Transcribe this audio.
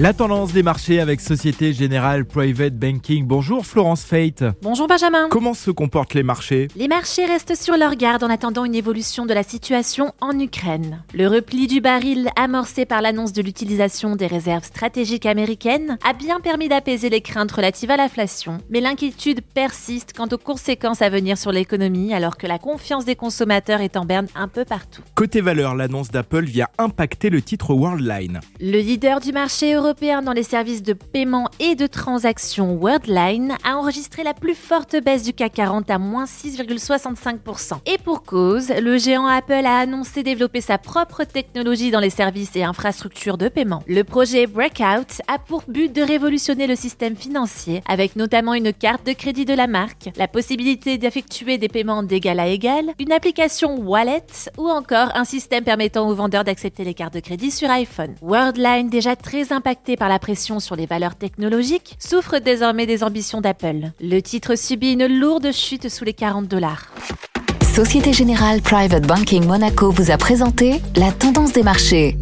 La tendance des marchés avec Société Générale Private Banking. Bonjour Florence Fate. Bonjour Benjamin. Comment se comportent les marchés? Les marchés restent sur leur garde en attendant une évolution de la situation en Ukraine. Le repli du baril amorcé par l'annonce de l'utilisation des réserves stratégiques américaines a bien permis d'apaiser les craintes relatives à l'inflation, mais l'inquiétude persiste quant aux conséquences à venir sur l'économie alors que la confiance des consommateurs est en berne un peu partout. Côté valeur, l'annonce d'Apple vient impacter le titre Worldline. Le leader du marché européen européen dans les services de paiement et de transaction Worldline a enregistré la plus forte baisse du CAC 40 à moins 6,65%. Et pour cause, le géant Apple a annoncé développer sa propre technologie dans les services et infrastructures de paiement. Le projet Breakout a pour but de révolutionner le système financier avec notamment une carte de crédit de la marque, la possibilité d'effectuer des paiements d'égal à égal, une application Wallet ou encore un système permettant aux vendeurs d'accepter les cartes de crédit sur iPhone. Worldline déjà très impacté par la pression sur les valeurs technologiques, souffre désormais des ambitions d'Apple. Le titre subit une lourde chute sous les 40 dollars. Société Générale Private Banking Monaco vous a présenté la tendance des marchés.